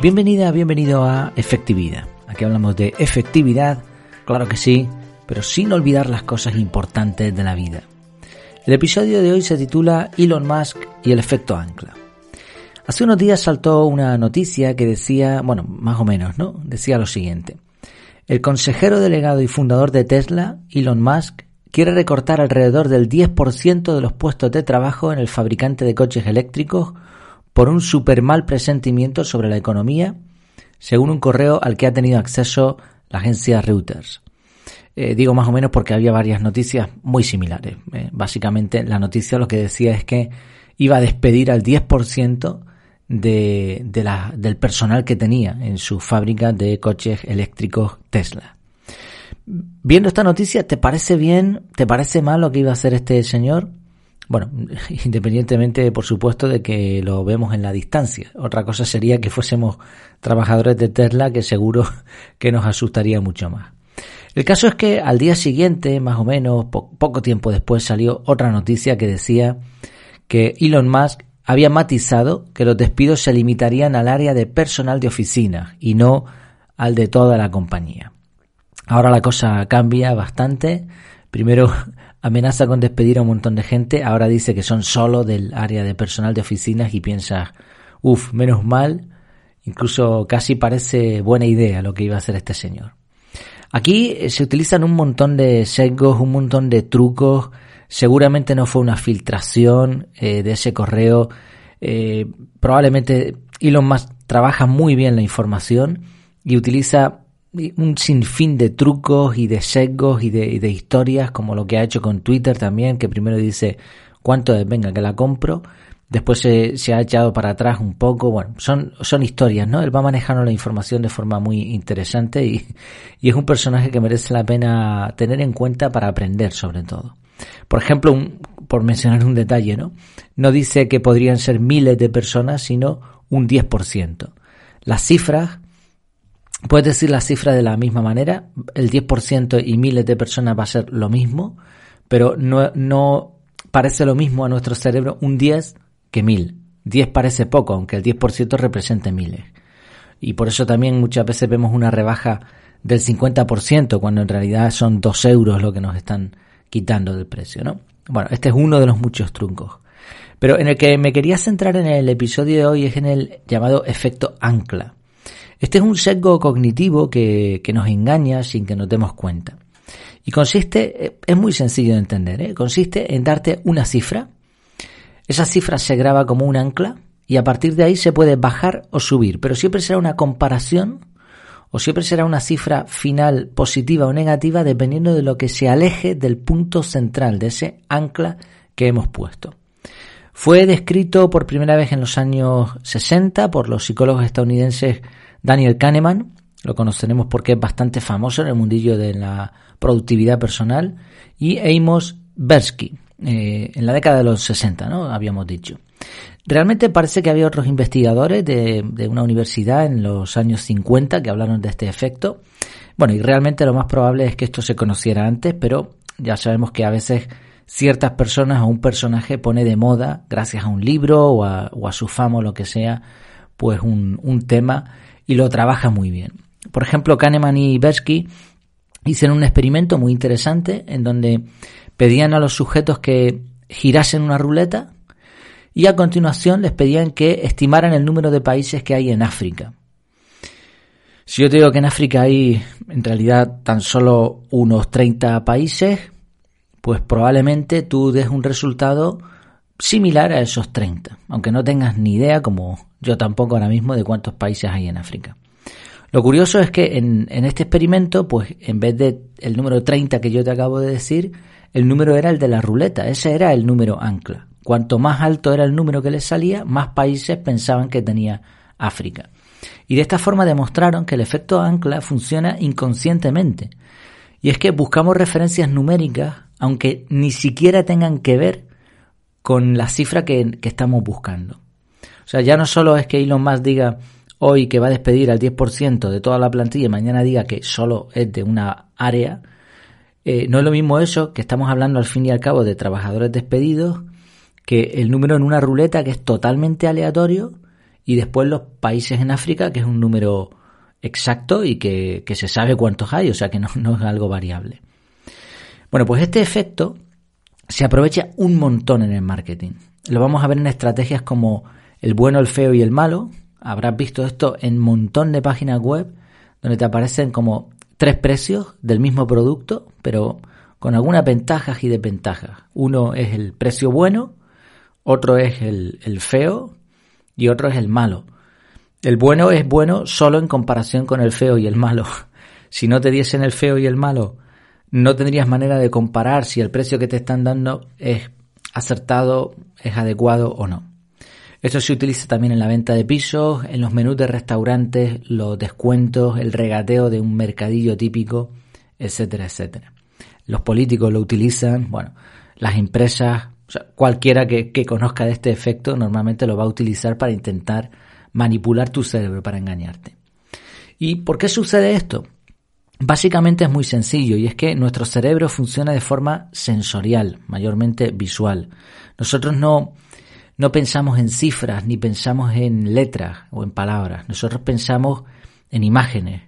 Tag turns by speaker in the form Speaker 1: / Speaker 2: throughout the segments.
Speaker 1: Bienvenida, bienvenido a Efectividad. Aquí hablamos de efectividad, claro que sí, pero sin olvidar las cosas importantes de la vida. El episodio de hoy se titula Elon Musk y el efecto ancla. Hace unos días saltó una noticia que decía, bueno, más o menos, ¿no? Decía lo siguiente. El consejero delegado y fundador de Tesla, Elon Musk, quiere recortar alrededor del 10% de los puestos de trabajo en el fabricante de coches eléctricos por un super mal presentimiento sobre la economía, según un correo al que ha tenido acceso la agencia Reuters. Eh, digo más o menos porque había varias noticias muy similares. Eh, básicamente la noticia lo que decía es que iba a despedir al 10% de, del personal que tenía en su fábrica de coches eléctricos Tesla. Viendo esta noticia, ¿te parece bien? ¿Te parece mal lo que iba a hacer este señor? Bueno, independientemente, por supuesto, de que lo vemos en la distancia. Otra cosa sería que fuésemos trabajadores de Tesla, que seguro que nos asustaría mucho más. El caso es que al día siguiente, más o menos, poco tiempo después, salió otra noticia que decía que Elon Musk había matizado que los despidos se limitarían al área de personal de oficina y no al de toda la compañía. Ahora la cosa cambia bastante. Primero amenaza con despedir a un montón de gente, ahora dice que son solo del área de personal de oficinas y piensa, uff, menos mal, incluso casi parece buena idea lo que iba a hacer este señor. Aquí eh, se utilizan un montón de sesgos, un montón de trucos, seguramente no fue una filtración eh, de ese correo, eh, probablemente Elon Musk trabaja muy bien la información y utiliza un sinfín de trucos y de sesgos y de, historias, como lo que ha hecho con Twitter también, que primero dice cuánto es, venga, que la compro, después se, se, ha echado para atrás un poco, bueno, son, son historias, ¿no? Él va manejando la información de forma muy interesante y, y es un personaje que merece la pena tener en cuenta para aprender sobre todo. Por ejemplo, un, por mencionar un detalle, ¿no? No dice que podrían ser miles de personas, sino un 10%. Las cifras Puedes decir la cifra de la misma manera, el 10% y miles de personas va a ser lo mismo, pero no, no parece lo mismo a nuestro cerebro un 10 que 1000. 10 parece poco, aunque el 10% represente miles. Y por eso también muchas veces vemos una rebaja del 50%, cuando en realidad son 2 euros lo que nos están quitando del precio, ¿no? Bueno, este es uno de los muchos truncos. Pero en el que me quería centrar en el episodio de hoy es en el llamado efecto ancla. Este es un sesgo cognitivo que, nos engaña sin que nos demos cuenta. Y consiste, eh, es muy sencillo de entender, ¿eh? consiste en darte una cifra. Esa cifra se graba como un ancla y a partir de ahí se puede bajar o subir, pero siempre será una comparación o siempre será una cifra final positiva o negativa dependiendo de lo que se aleje del punto central de ese ancla que hemos puesto. Fue descrito por primera vez en los años 60 por los psicólogos estadounidenses Daniel Kahneman, lo conoceremos porque es bastante famoso en el mundillo de la productividad personal, y Amos Bersky, eh, en la década de los 60, ¿no? Habíamos dicho. Realmente parece que había otros investigadores de, una universidad en los años 50 que hablaron de este efecto. Bueno, y realmente lo más probable es que esto se conociera antes, pero ya sabemos que a veces ciertas personas o un personaje pone de moda, gracias a un libro o a, o a su fama o lo que sea, pues un tema y lo trabaja muy bien. Por ejemplo, Kahneman y Bersky hicieron un experimento muy interesante en donde pedían a los sujetos que girasen una ruleta y a continuación les pedían que estimaran el número de países que hay en África. Si yo te digo que en África hay en realidad tan solo unos 30 países, pues probablemente tú des un resultado similar a esos 30, aunque no tengas ni idea como yo tampoco ahora mismo de cuántos países hay en África. Lo curioso es que en, este experimento, pues en vez de el número 30 que yo te acabo de decir, el número era el de la ruleta, ese era el número ancla. Cuanto más alto era el número que les salía, más países pensaban que tenía África. Y de esta forma demostraron que el efecto ancla funciona inconscientemente. Y es que buscamos referencias numéricas, aunque ni siquiera tengan que ver con la cifra que estamos buscando. O sea, ya no solo es que Elon Musk diga hoy que va a despedir al 10% de toda la plantilla y mañana diga que solo es de una área, eh, no es lo mismo eso que estamos hablando al fin y al cabo de trabajadores despedidos que el número en una ruleta que es totalmente aleatorio y después los países en África, que es un número exacto y que, se sabe cuántos hay, o sea que no, no es algo variable. Bueno, pues este efecto se aprovecha un montón en el marketing. Lo vamos a ver en estrategias como el bueno, el feo y el malo. Habrás visto esto en un montón de páginas web donde te aparecen como tres precios del mismo producto, pero con algunas ventajas y desventajas. Uno es el precio bueno, otro es el, el feo y otro es el malo. El bueno es bueno solo en comparación con el feo y el malo. Si no te diesen el feo y el malo, no tendrías manera de comparar si el precio que te están dando es acertado, es adecuado o no. Esto se utiliza también en la venta de pisos, en los menús de restaurantes, los descuentos, el regateo de un mercadillo típico, etcétera, etcétera. Los políticos lo utilizan, bueno, las empresas, cualquiera que, que conozca de este efecto normalmente lo va a utilizar para intentar manipular tu cerebro, para engañarte. ¿Y por qué sucede esto? Básicamente es muy sencillo y es que nuestro cerebro funciona de forma sensorial, mayormente visual. Nosotros no, no pensamos en cifras ni pensamos en letras o en palabras. Nosotros pensamos en imágenes,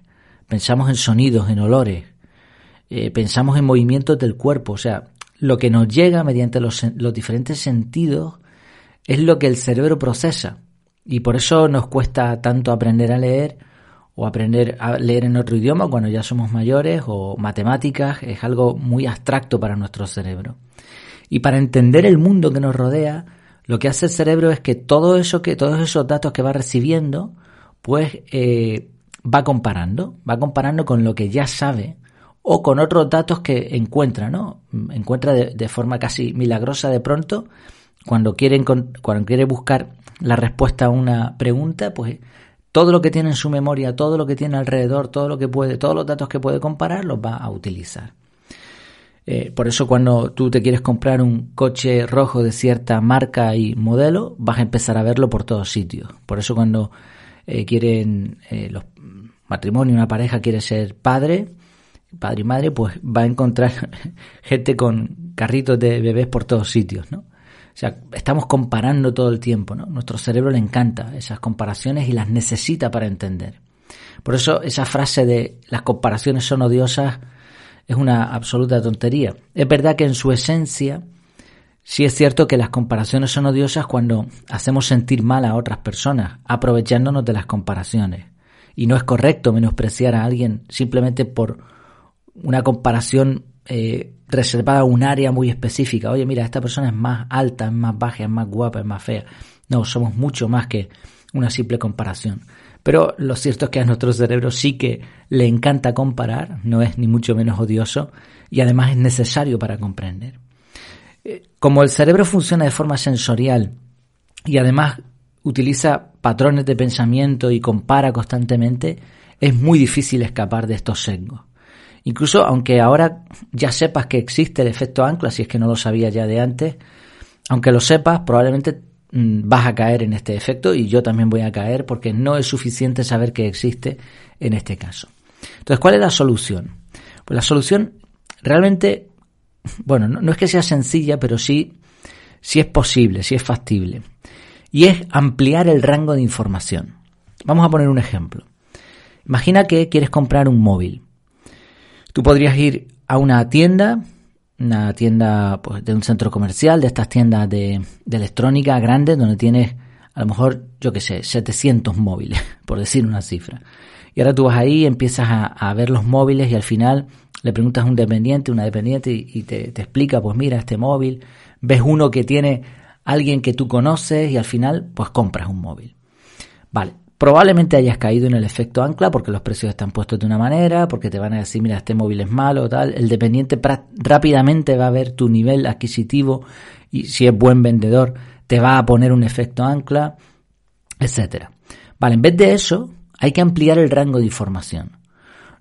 Speaker 1: pensamos en sonidos, en olores, eh, pensamos en movimientos del cuerpo. O sea, lo que nos llega mediante los, los diferentes sentidos es lo que el cerebro procesa. Y por eso nos cuesta tanto aprender a leer o aprender a leer en otro idioma cuando ya somos mayores o matemáticas. Es algo muy abstracto para nuestro cerebro. Y para entender el mundo que nos rodea, lo que hace el cerebro es que todo eso que, todos esos datos que va recibiendo, pues eh, va comparando, va comparando con lo que ya sabe o con otros datos que encuentra, ¿no? Encuentra de, forma casi milagrosa de pronto, cuando quiere, cuando quiere buscar la respuesta a una pregunta, pues todo lo que tiene en su memoria, todo lo que tiene alrededor, todo lo que puede, todos los datos que puede comparar, los va a utilizar. Eh, por eso cuando tú te quieres comprar un coche rojo de cierta marca y modelo, vas a empezar a verlo por todos sitios. Por eso cuando eh, quieren eh, los matrimonio, una pareja quiere ser padre, padre y madre, pues va a encontrar gente con carritos de bebés por todos sitios, ¿no? O sea, estamos comparando todo el tiempo, ¿no? Nuestro cerebro le encanta esas comparaciones y las necesita para entender. Por eso esa frase de las comparaciones son odiosas es una absoluta tontería. Es verdad que en su esencia sí es cierto que las comparaciones son odiosas cuando hacemos sentir mal a otras personas, aprovechándonos de las comparaciones. Y no es correcto menospreciar a alguien simplemente por una comparación eh, reservada a un área muy específica. Oye, mira, esta persona es más alta, es más baja, es más guapa, es más fea. No, somos mucho más que una simple comparación. Pero lo cierto es que a nuestro cerebro sí que le encanta comparar, no es ni mucho menos odioso y además es necesario para comprender. Eh, como el cerebro funciona de forma sensorial y además utiliza patrones de pensamiento y compara constantemente, es muy difícil escapar de estos sesgos. Incluso aunque ahora ya sepas que existe el efecto ancla, si es que no lo sabía ya de antes, aunque lo sepas, probablemente vas a caer en este efecto y yo también voy a caer porque no es suficiente saber que existe en este caso. Entonces, ¿cuál es la solución? Pues la solución realmente, bueno, no, es que sea sencilla, pero sí, sí es posible, sí es factible. Y es ampliar el rango de información. Vamos a poner un ejemplo. Imagina que quieres comprar un móvil. Tú podrías ir a una tienda una tienda pues, de un centro comercial, de estas tiendas de, electrónica grandes, donde tienes a lo mejor, yo qué sé, 700 móviles, por decir una cifra. Y ahora tú vas ahí, empiezas a, ver los móviles y al final le preguntas a un dependiente, una dependiente y, te, te, explica, pues mira, este móvil, ves uno que tiene alguien que tú conoces y al final pues compras un móvil. Vale, Probablemente hayas caído en el efecto ancla porque los precios están puestos de una manera, porque te van a decir, mira, este móvil es malo, tal. El dependiente rápidamente va a ver tu nivel adquisitivo y si es buen vendedor, te va a poner un efecto ancla, etcétera. Vale, en vez de eso, hay que ampliar el rango de información.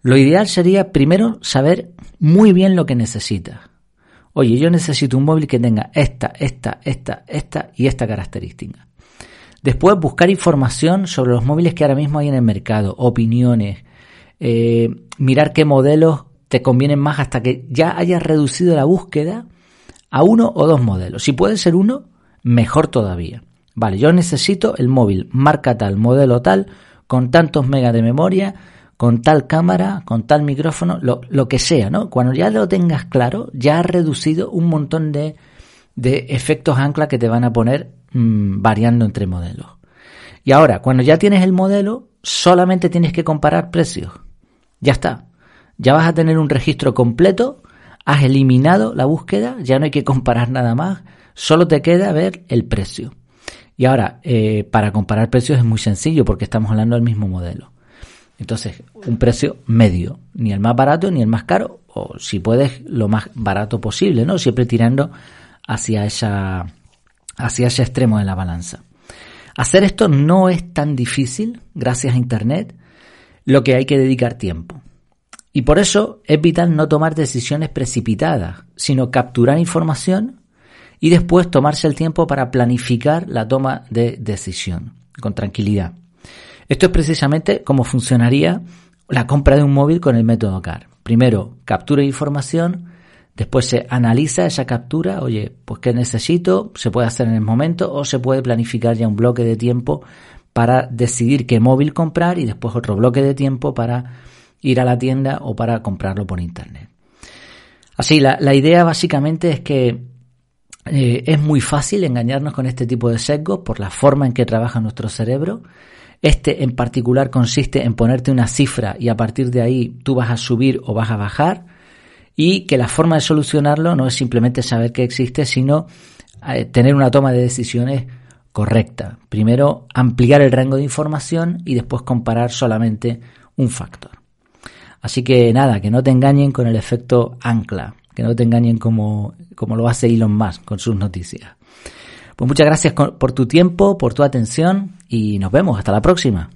Speaker 1: Lo ideal sería primero saber muy bien lo que necesitas. Oye, yo necesito un móvil que tenga esta, esta, esta, esta y esta característica. Después buscar información sobre los móviles que ahora mismo hay en el mercado, opiniones, eh, mirar qué modelos te convienen más hasta que ya hayas reducido la búsqueda a uno o dos modelos. Si puede ser uno, mejor todavía. Vale, yo necesito el móvil marca tal, modelo tal, con tantos megas de memoria, con tal cámara, con tal micrófono, lo, lo que sea, ¿no? Cuando ya lo tengas claro, ya has reducido un montón de, de efectos ancla que te van a poner mmm, variando entre modelos. Y ahora, cuando ya tienes el modelo, solamente tienes que comparar precios. Ya está. Ya vas a tener un registro completo, has eliminado la búsqueda, ya no hay que comparar nada más, solo te queda ver el precio. Y ahora, eh, para comparar precios es muy sencillo porque estamos hablando del mismo modelo. Entonces, un precio medio, ni el más barato ni el más caro, o si puedes, lo más barato posible, ¿no? Siempre tirando hacia esa, hacia ese extremo de la balanza. Hacer esto no es tan difícil gracias a Internet, lo que hay que dedicar tiempo. Y por eso es vital no tomar decisiones precipitadas, sino capturar información y después tomarse el tiempo para planificar la toma de decisión con tranquilidad. Esto es precisamente cómo funcionaría la compra de un móvil con el método CAR. Primero, captura información, después se analiza esa captura, oye, pues qué necesito, se puede hacer en el momento o se puede planificar ya un bloque de tiempo para decidir qué móvil comprar y después otro bloque de tiempo para ir a la tienda o para comprarlo por internet. Así, la, la idea básicamente es que eh, es muy fácil engañarnos con este tipo de sesgos por la forma en que trabaja nuestro cerebro. Este en particular consiste en ponerte una cifra y a partir de ahí tú vas a subir o vas a bajar y que la forma de solucionarlo no es simplemente saber que existe, sino eh, tener una toma de decisiones correcta. Primero ampliar el rango de información y después comparar solamente un factor. Así que nada, que no te engañen con el efecto ancla que no te engañen como, como lo hace Elon Musk con sus noticias. Pues muchas gracias por tu tiempo, por tu atención y nos vemos. Hasta la próxima.